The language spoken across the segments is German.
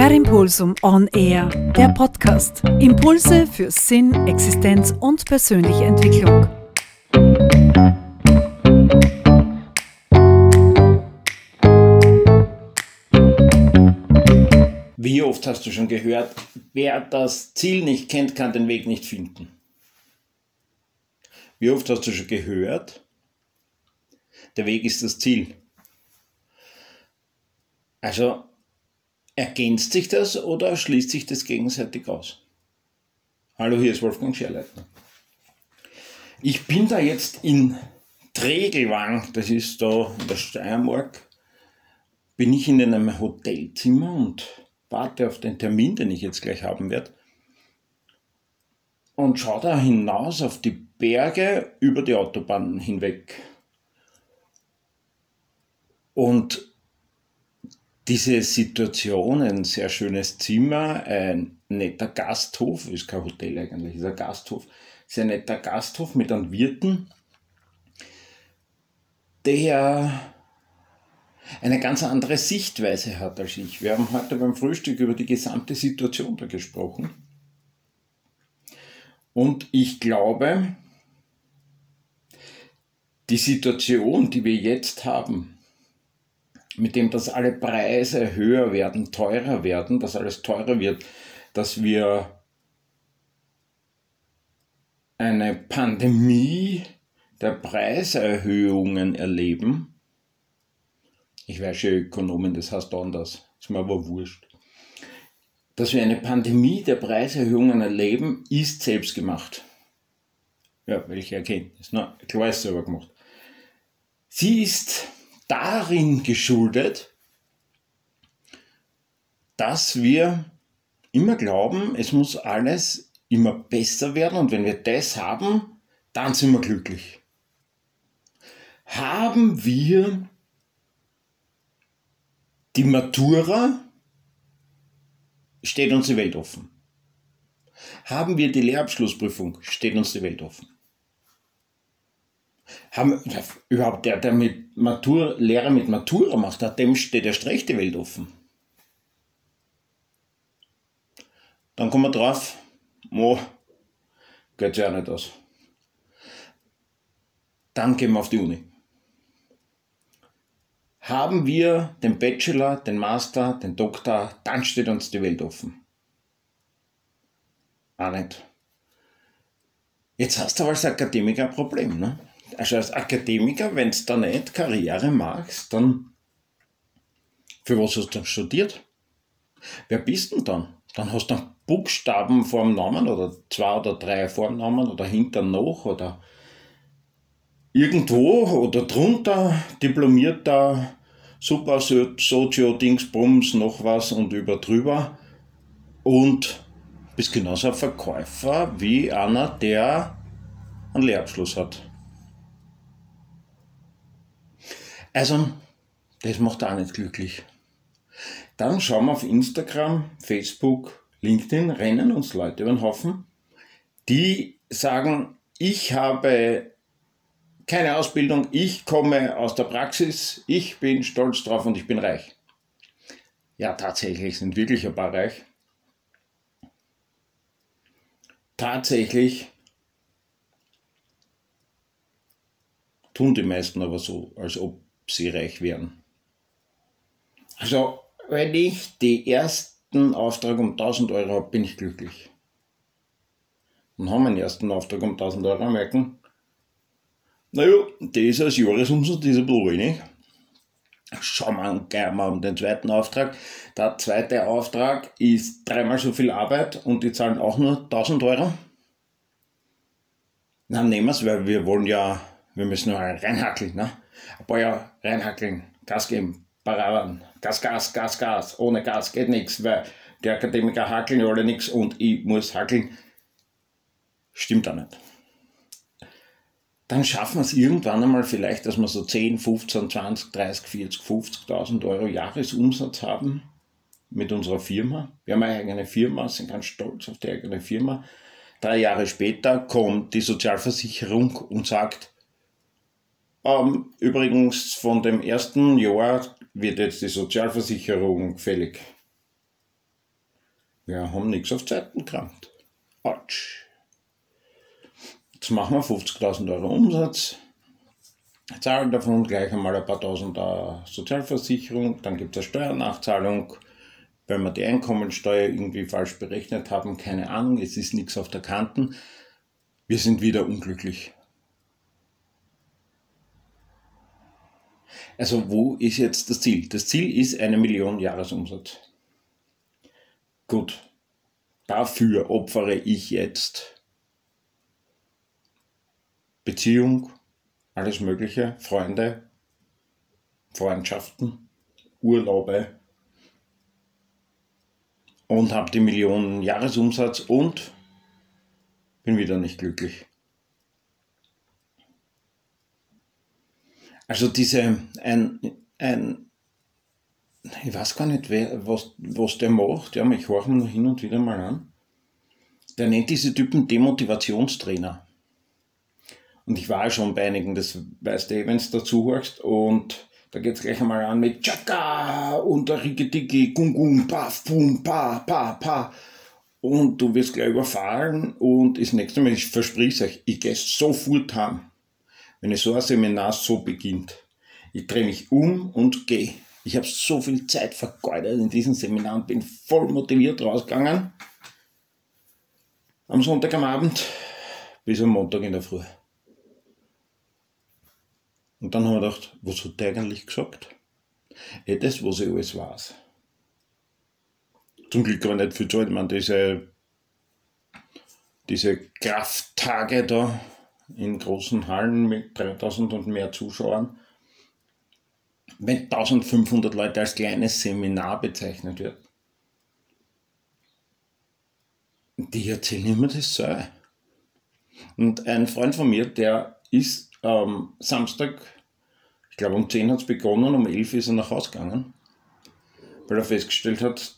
Per Impulsum On Air, der Podcast. Impulse für Sinn, Existenz und persönliche Entwicklung. Wie oft hast du schon gehört, wer das Ziel nicht kennt, kann den Weg nicht finden? Wie oft hast du schon gehört, der Weg ist das Ziel? Also ergänzt sich das oder schließt sich das gegenseitig aus? Hallo, hier ist Wolfgang Scherleitner. Ich bin da jetzt in Tregelwang, das ist da in der Steiermark, bin ich in einem Hotelzimmer und warte auf den Termin, den ich jetzt gleich haben werde. Und schaue da hinaus auf die Berge über die Autobahnen hinweg. Und diese Situation, ein sehr schönes Zimmer, ein netter Gasthof, ist kein Hotel eigentlich, ist ein Gasthof, sehr netter Gasthof mit einem Wirten, der eine ganz andere Sichtweise hat als ich. Wir haben heute beim Frühstück über die gesamte Situation da gesprochen. Und ich glaube, die Situation, die wir jetzt haben, mit dem, dass alle Preise höher werden, teurer werden, dass alles teurer wird, dass wir eine Pandemie der Preiserhöhungen erleben. Ich weiß schon, Ökonomen, das heißt anders, ist mir aber wurscht. Dass wir eine Pandemie der Preiserhöhungen erleben, ist selbst gemacht. Ja, welche Erkenntnis? Na, klar ist selber gemacht. Sie ist darin geschuldet, dass wir immer glauben, es muss alles immer besser werden und wenn wir das haben, dann sind wir glücklich. Haben wir die Matura, steht uns die Welt offen. Haben wir die Lehrabschlussprüfung, steht uns die Welt offen haben überhaupt der, der mit Matur, Lehrer mit Matura macht, hat dem steht erst recht die Welt offen. Dann kommen wir drauf, mo, geht ja auch nicht aus. Dann gehen wir auf die Uni. Haben wir den Bachelor, den Master, den Doktor, dann steht uns die Welt offen. Auch nicht. Jetzt hast du aber als Akademiker ein Problem, ne? Also als Akademiker, wenn du da nicht Karriere machst, dann für was hast du studiert? Wer bist denn dann? Dann hast du Buchstaben vor dem Namen oder zwei oder drei vor dem Namen oder hinter noch oder irgendwo oder drunter diplomierter Super Socio Dingsbums noch was und über drüber und bist genauso ein Verkäufer wie einer, der einen Lehrabschluss hat. Also, das macht auch nicht glücklich. Dann schauen wir auf Instagram, Facebook, LinkedIn, rennen uns Leute über den Haufen, die sagen, ich habe keine Ausbildung, ich komme aus der Praxis, ich bin stolz drauf und ich bin reich. Ja, tatsächlich sind wirklich ein paar reich. Tatsächlich tun die meisten aber so, als ob sie reich werden. Also, wenn ich den ersten Auftrag um 1000 Euro habe, bin ich glücklich. Und haben einen ersten Auftrag um 1000 Euro, merken, naja, das als Jahresumsatz ist ein bisschen wenig. Schauen wir gleich mal um den zweiten Auftrag. Der zweite Auftrag ist dreimal so viel Arbeit und die zahlen auch nur 1000 Euro. Dann nehmen wir es, weil wir wollen ja, wir müssen nur reinhackeln. Ne? Jahre reinhackeln, Gas geben, Paraden, Gas, Gas, Gas, Gas. Ohne Gas geht nichts, weil die Akademiker hackeln alle nichts und ich muss hackeln. Stimmt auch nicht. Dann schaffen wir es irgendwann einmal vielleicht, dass wir so 10, 15, 20, 30, 40, 50.000 Euro Jahresumsatz haben mit unserer Firma. Wir haben eine eigene Firma, sind ganz stolz auf die eigene Firma. Drei Jahre später kommt die Sozialversicherung und sagt, ähm, übrigens, von dem ersten Jahr wird jetzt die Sozialversicherung fällig. Wir haben nichts auf Zeiten gekramt. Autsch. Jetzt machen wir 50.000 Euro Umsatz, zahlen davon gleich einmal ein paar tausend Euro Sozialversicherung, dann gibt es eine Steuernachzahlung, wenn wir die Einkommensteuer irgendwie falsch berechnet haben, keine Ahnung, es ist nichts auf der Kanten. Wir sind wieder unglücklich. Also wo ist jetzt das Ziel? Das Ziel ist eine Million Jahresumsatz. Gut, dafür opfere ich jetzt Beziehung, alles Mögliche, Freunde, Freundschaften, Urlaube, und habe die Millionen Jahresumsatz und bin wieder nicht glücklich. Also diese, ein, ein, ich weiß gar nicht, wer, was, was der macht, ja, ich höre ihn hin und wieder mal an. Der nennt diese Typen Demotivationstrainer. Und ich war schon bei einigen, das weißt du, wenn du dazu hörst. Und da geht es gleich einmal an mit Chaka und der Ricketiki, Gung Gung, Paf, Pum, Pa, Pa, Pa. Und du wirst gleich überfahren und das nächste Mal, ich verspreche euch, ich gehe sofort heim, wenn ich so ein Seminar so beginnt. Ich drehe mich um und gehe. Ich habe so viel Zeit vergeudet in diesem Seminar und bin voll motiviert rausgegangen. Am Sonntag am Abend bis am Montag in der Früh. Und dann haben wir gedacht, was hat der eigentlich gesagt? Ja, das, was ich alles weiß. Zum Glück war nicht viel Zeit. Meine, diese, diese Krafttage da in großen Hallen mit 3000 und mehr Zuschauern, wenn 1500 Leute als kleines Seminar bezeichnet wird, die erzählen immer das so. Und ein Freund von mir, der ist ähm, Samstag, ich glaube um 10 hat es begonnen, um 11 ist er nach Hause gegangen, weil er festgestellt hat,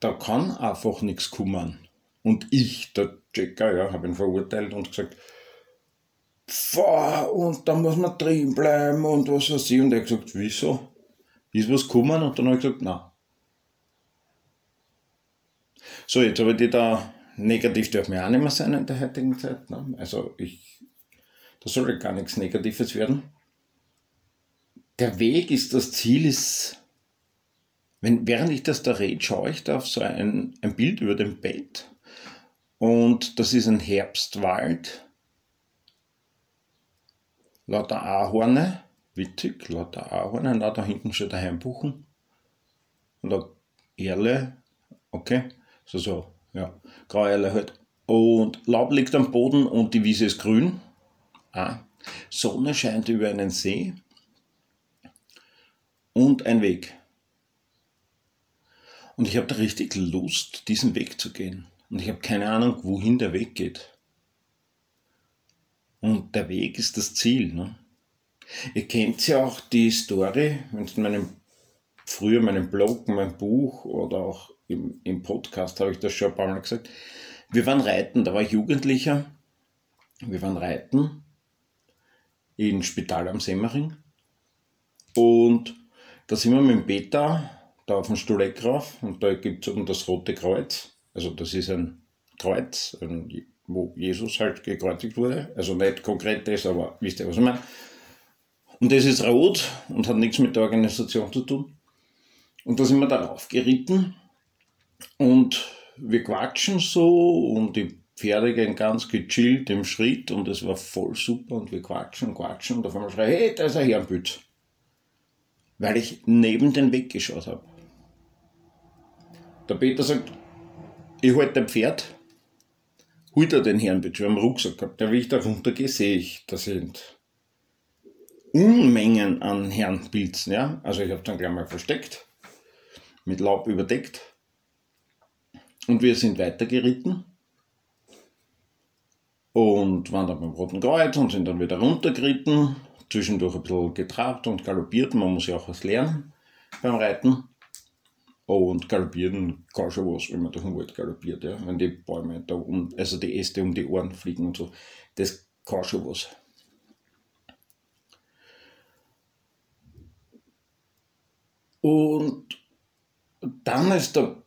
da kann einfach nichts kommen. Und ich, der Checker, ja, habe ihn verurteilt und gesagt, Und da muss man drin bleiben und was weiß ich. Und er hat gesagt, wieso? Ist was gekommen? Und dann habe ich gesagt, nein. So, jetzt habe ich die da negativ darf mir auch nicht mehr sein in der heutigen Zeit. Ne? Also ich da soll gar nichts Negatives werden. Der Weg ist das Ziel, ist, wenn, während ich das da rede, schaue ich da auf so ein, ein Bild über dem Bett. Und das ist ein Herbstwald. Lauter Ahorne, witzig, lauter Ahorne, und da hinten der Heimbuchen. Und da Erle, okay, so, so, ja, graue Erle halt. Und Laub liegt am Boden und die Wiese ist grün. Ah, Sonne scheint über einen See und ein Weg. Und ich habe da richtig Lust, diesen Weg zu gehen. Und ich habe keine Ahnung, wohin der Weg geht. Und der Weg ist das Ziel. Ne? Ihr kennt ja auch die Story, wenn es in meinem, früher meinem Blog, meinem Buch oder auch im, im Podcast habe ich das schon ein paar Mal gesagt. Wir waren reiten, da war ich Jugendlicher. Wir waren reiten im Spital am Semmering. Und da sind wir mit dem Peter da auf dem Stuleck rauf und da gibt es oben das Rote Kreuz. Also das ist ein Kreuz, wo Jesus halt gekreuzigt wurde. Also nicht konkret das, aber wisst ihr, was ich meine. Und das ist rot und hat nichts mit der Organisation zu tun. Und da sind wir darauf geritten und wir quatschen so und die Pferde gehen ganz gechillt im Schritt und es war voll super und wir quatschen und quatschen und auf einmal schreie hey, da ist ein Herrenbütz. Weil ich neben den Weg geschaut habe. Der Peter sagt, ich halte ein Pferd, holt er den Herrenbütz, wir haben Rucksack gehabt. Da wie ich da runtergehe, sehe ich, da sind Unmengen an Herrenpilzen, ja. Also ich habe dann gleich mal versteckt, mit Laub überdeckt. Und wir sind weitergeritten und waren dann beim Roten Kreuz und sind dann wieder runtergeritten, zwischendurch ein bisschen getrabt und galoppiert. Man muss ja auch was lernen beim Reiten. Und galoppieren kann schon was, wenn man durch den Wald galoppiert, ja. Wenn die Bäume da um, also die Äste um die Ohren fliegen und so. Das kann schon was. Und dann ist der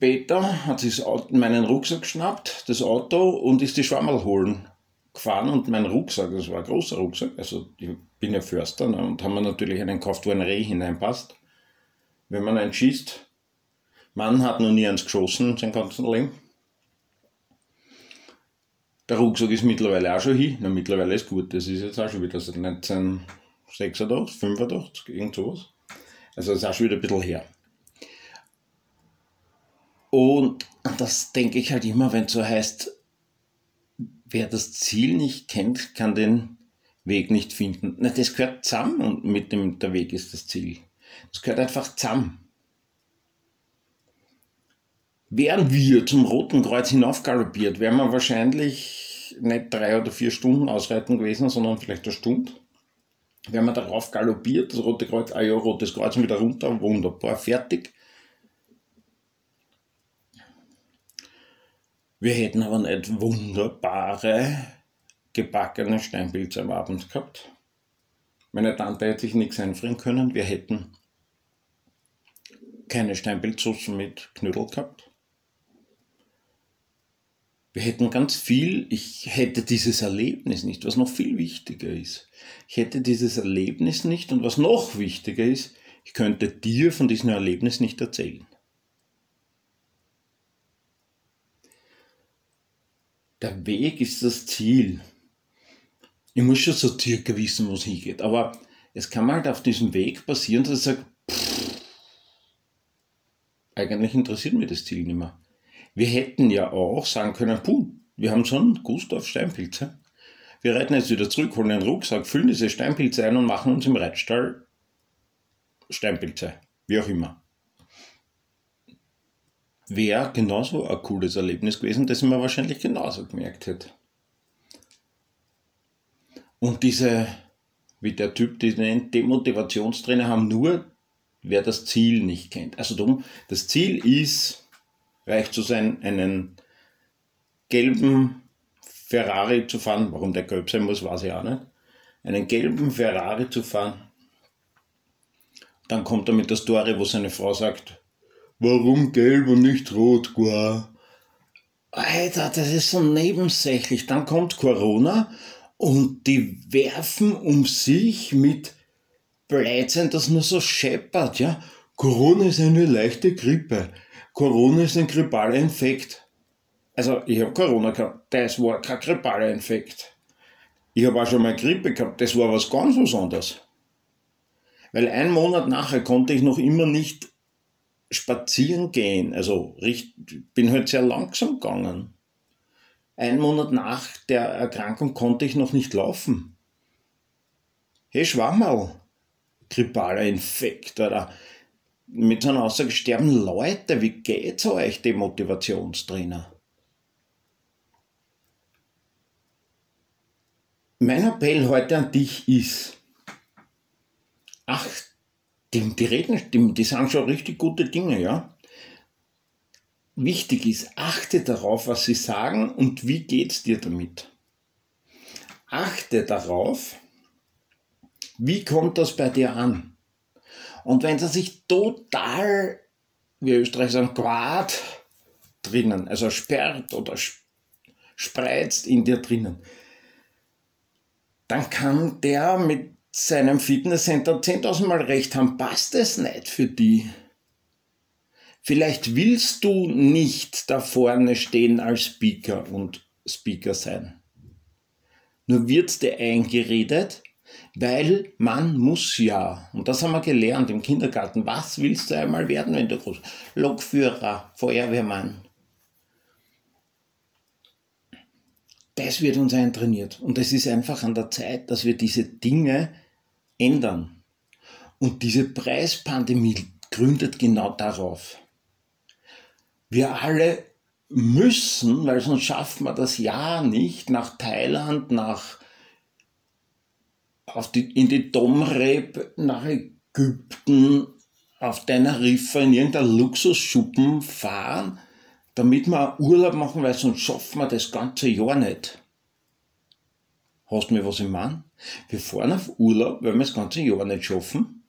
später hat sich meinen Rucksack geschnappt, das Auto, und ist die Schwammerl holen gefahren und mein Rucksack, das war ein großer Rucksack, also ich bin ja Förster ne, und haben wir natürlich einen gekauft, wo ein Reh hineinpasst. Wenn man einen schießt, Mann hat noch nie eins geschossen sein ganzen Leben. Der Rucksack ist mittlerweile auch schon hin. Na, mittlerweile ist gut, das ist jetzt auch schon wieder seit 1986, 85, irgend sowas. Also das ist auch schon wieder ein bisschen her. Und das denke ich halt immer, wenn es so heißt, wer das Ziel nicht kennt, kann den Weg nicht finden. Na, das gehört zusammen und mit dem der Weg ist das Ziel. Das gehört einfach zusammen. Wären wir zum Roten Kreuz hinaufgaloppiert, wären wir wahrscheinlich nicht drei oder vier Stunden ausreiten gewesen, sondern vielleicht eine Stunde. Wären wir darauf galoppiert, das Rote Kreuz, ah ja, Rotes Kreuz wieder runter, wunderbar, fertig. Wir hätten aber nicht wunderbare gebackene Steinpilze am Abend gehabt. Meine Tante hätte sich nichts einfrieren können. Wir hätten keine Steinpilzsoßen mit Knödel gehabt. Wir hätten ganz viel, ich hätte dieses Erlebnis nicht, was noch viel wichtiger ist. Ich hätte dieses Erlebnis nicht und was noch wichtiger ist, ich könnte dir von diesem Erlebnis nicht erzählen. der Weg ist das Ziel. Ich muss schon so circa wissen, wo es hingeht. Aber es kann halt auf diesem Weg passieren, dass ich sage, pff, eigentlich interessiert mich das Ziel nicht mehr. Wir hätten ja auch sagen können, puh, wir haben schon Gustav Steinpilze. Wir reiten jetzt wieder zurück, holen den Rucksack, füllen diese Steinpilze ein und machen uns im Reitstall Steinpilze. Wie auch immer wäre genauso ein cooles Erlebnis gewesen, das man wahrscheinlich genauso gemerkt hätte. Und diese, wie der Typ, die den Demotivationstrainer haben, nur wer das Ziel nicht kennt. Also darum, das Ziel ist, reich zu sein, einen gelben Ferrari zu fahren. Warum der gelb sein muss, weiß ich auch nicht. Einen gelben Ferrari zu fahren. Dann kommt er mit der Story, wo seine Frau sagt, Warum gelb und nicht rot, Gua? Alter, das ist so nebensächlich. Dann kommt Corona und die werfen um sich mit Blödsinn, das nur so scheppert, ja. Corona ist eine leichte Grippe. Corona ist ein grippaler Infekt. Also, ich habe Corona gehabt, das war kein grippaler Infekt. Ich habe auch schon mal Grippe gehabt, das war was ganz was anderes. Weil einen Monat nachher konnte ich noch immer nicht spazieren gehen. Also ich bin halt sehr langsam gegangen. Ein Monat nach der Erkrankung konnte ich noch nicht laufen. Hey Schwammerl, grippaler Infekt, oder? Mit so einer Aussage sterben Leute, wie geht's euch, die Motivationstrainer? Mein Appell heute an dich ist, acht die, die reden, die, die sagen schon richtig gute Dinge, ja. Wichtig ist, achte darauf, was sie sagen und wie geht's dir damit. Achte darauf, wie kommt das bei dir an? Und wenn sie sich total, wie Österreich sagen, quad drinnen, also sperrt oder spreizt in dir drinnen, dann kann der mit seinem Fitnesscenter 10.000 Mal recht haben, passt es nicht für die. Vielleicht willst du nicht da vorne stehen als Speaker und Speaker sein. Nur wird dir eingeredet, weil man muss ja, und das haben wir gelernt im Kindergarten, was willst du einmal werden, wenn du groß Lokführer, Feuerwehrmann. Das wird uns eintrainiert. Und es ist einfach an der Zeit, dass wir diese Dinge ändern. Und diese Preispandemie gründet genau darauf. Wir alle müssen, weil sonst schaffen wir das Jahr nicht, nach Thailand, nach auf die, in die Domrep, nach Ägypten, auf Teneriffa, in irgendeiner Luxusschuppen fahren, damit wir Urlaub machen, weil sonst schaffen wir das ganze Jahr nicht. Hast du mir was im Mann? Wir fahren auf Urlaub, weil wir das ganze Jahr nicht schaffen.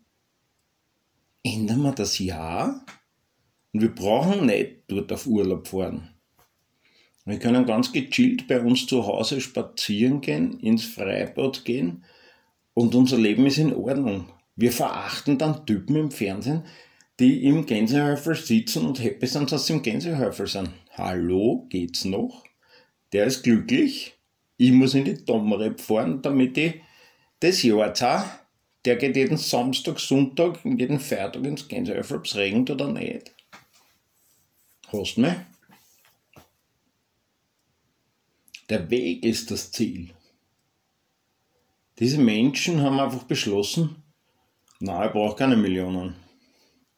Ändern wir das Jahr Und wir brauchen nicht dort auf Urlaub fahren. Wir können ganz gechillt bei uns zu Hause spazieren gehen, ins Freibad gehen und unser Leben ist in Ordnung. Wir verachten dann Typen im Fernsehen, die im Gänsehäufel sitzen und happy sind, dass sie im Gänsehäufel sind. Hallo, geht's noch? Der ist glücklich. Ich muss in die Domrep fahren, damit ich das Jahr auch, der geht jeden Samstag, Sonntag, jeden Feiertag ins Gänsehäufel, ob es regnet oder nicht. Hast du mich? Der Weg ist das Ziel. Diese Menschen haben einfach beschlossen, na, ich brauche keine Millionen.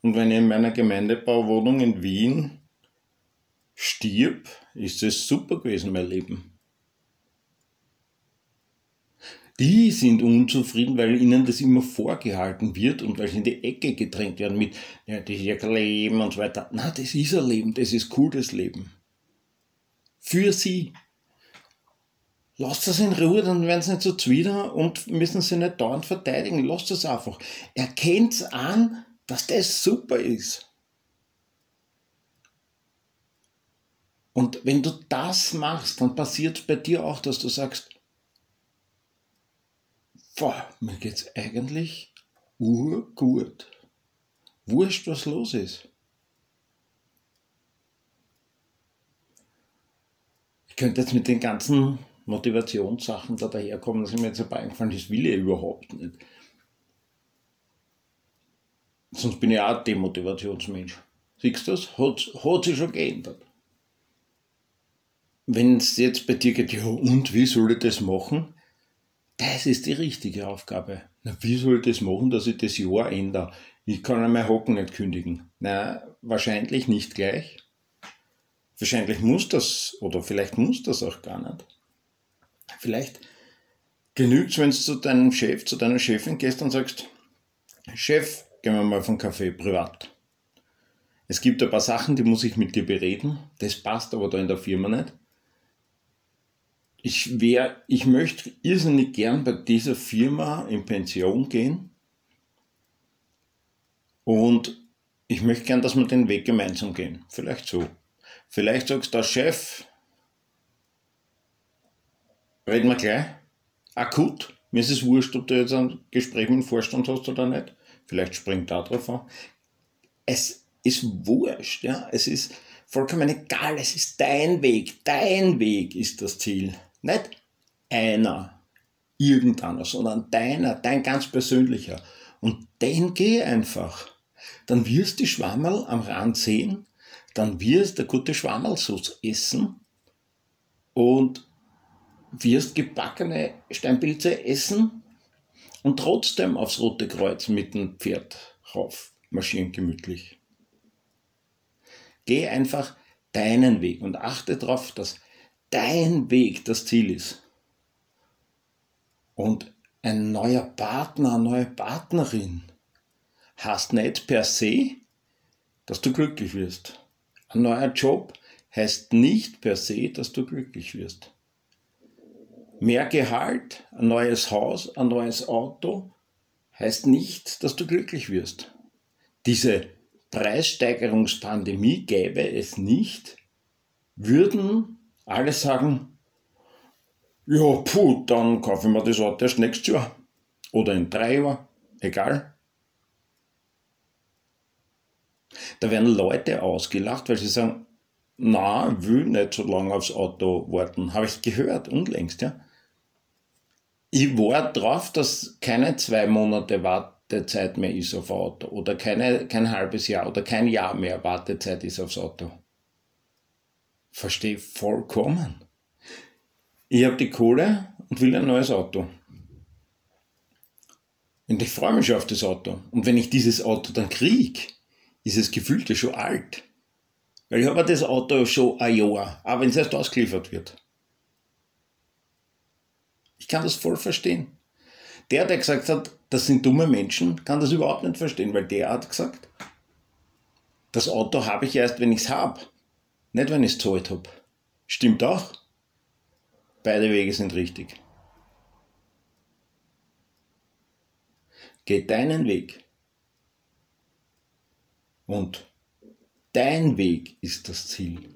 Und wenn ich in meiner Gemeindebauwohnung in Wien stirb, ist es super gewesen, mein Leben. Die sind unzufrieden, weil ihnen das immer vorgehalten wird und weil sie in die Ecke gedrängt werden mit, ja, das ist ja kein Leben und so weiter. Na, das ist ein Leben, das ist cool, das Leben. Für sie. Lasst das in Ruhe, dann werden sie nicht so zwider und müssen sie nicht dauernd verteidigen. Lasst das einfach. Erkennt an, dass das super ist. Und wenn du das machst, dann passiert bei dir auch, dass du sagst, boah, mir geht's eigentlich urgut. Wurscht, was los ist. Ich könnte jetzt mit den ganzen Motivationssachen da daherkommen, dass ich mir jetzt dabei eingefallen das will ich überhaupt nicht. Sonst bin ich auch ein Demotivationsmensch. Siehst du das? Hat, hat sich schon geändert. Wenn es jetzt bei dir geht, ja, und wie soll ich das machen? Das ist die richtige Aufgabe. Na, wie soll ich das machen, dass ich das Jahr ändere? Ich kann mein Hocken nicht kündigen. Na, wahrscheinlich nicht gleich. Wahrscheinlich muss das, oder vielleicht muss das auch gar nicht. Vielleicht genügt es, wenn du zu deinem Chef, zu deiner Chefin gehst und sagst, Chef, gehen wir mal vom Kaffee privat. Es gibt ein paar Sachen, die muss ich mit dir bereden. Das passt aber da in der Firma nicht. Ich, wär, ich möchte irrsinnig gern bei dieser Firma in Pension gehen. Und ich möchte gern, dass wir den Weg gemeinsam gehen. Vielleicht so. Vielleicht sagst du, Chef, reden wir gleich. Akut. Mir ist es wurscht, ob du jetzt ein Gespräch mit dem Vorstand hast oder nicht. Vielleicht springt da drauf an. Es ist wurscht, ja. Es ist vollkommen egal. Es ist dein Weg. Dein Weg ist das Ziel. Nicht einer, irgendeiner, sondern deiner, dein ganz persönlicher. Und den geh einfach. Dann wirst du die Schwammerl am Rand sehen, dann wirst du gute Schwammerlsauce essen und wirst gebackene Steinpilze essen und trotzdem aufs Rote Kreuz mit dem Pferd rauf marschieren gemütlich. Geh einfach deinen Weg und achte darauf, dass dein Weg das Ziel ist. Und ein neuer Partner, eine neue Partnerin heißt nicht per se, dass du glücklich wirst. Ein neuer Job heißt nicht per se, dass du glücklich wirst mehr Gehalt, ein neues Haus, ein neues Auto heißt nicht, dass du glücklich wirst. Diese Preissteigerungspandemie gäbe es nicht, würden alle sagen, ja, puh, dann kaufe ich mir das Auto erst nächstes Jahr oder in drei Jahren, egal. Da werden Leute ausgelacht, weil sie sagen, na, will nicht so lange aufs Auto warten. Habe ich gehört, unlängst, ja. Ich war drauf, dass keine zwei Monate Wartezeit mehr ist auf Auto oder keine, kein halbes Jahr oder kein Jahr mehr Wartezeit ist aufs Auto. Verstehe vollkommen. Ich habe die Kohle und will ein neues Auto. Und ich freue mich schon auf das Auto. Und wenn ich dieses Auto dann kriege, ist es gefühlt ja schon alt. Weil ich habe das Auto schon ein Jahr, auch wenn es erst ausgeliefert wird. Ich kann das voll verstehen. Der, der gesagt hat, das sind dumme Menschen, kann das überhaupt nicht verstehen, weil der hat gesagt, das Auto habe ich erst, wenn ich es habe, nicht wenn ich es zahlt habe. Stimmt auch. Beide Wege sind richtig. Geh deinen Weg. Und Dein Weg ist das Ziel.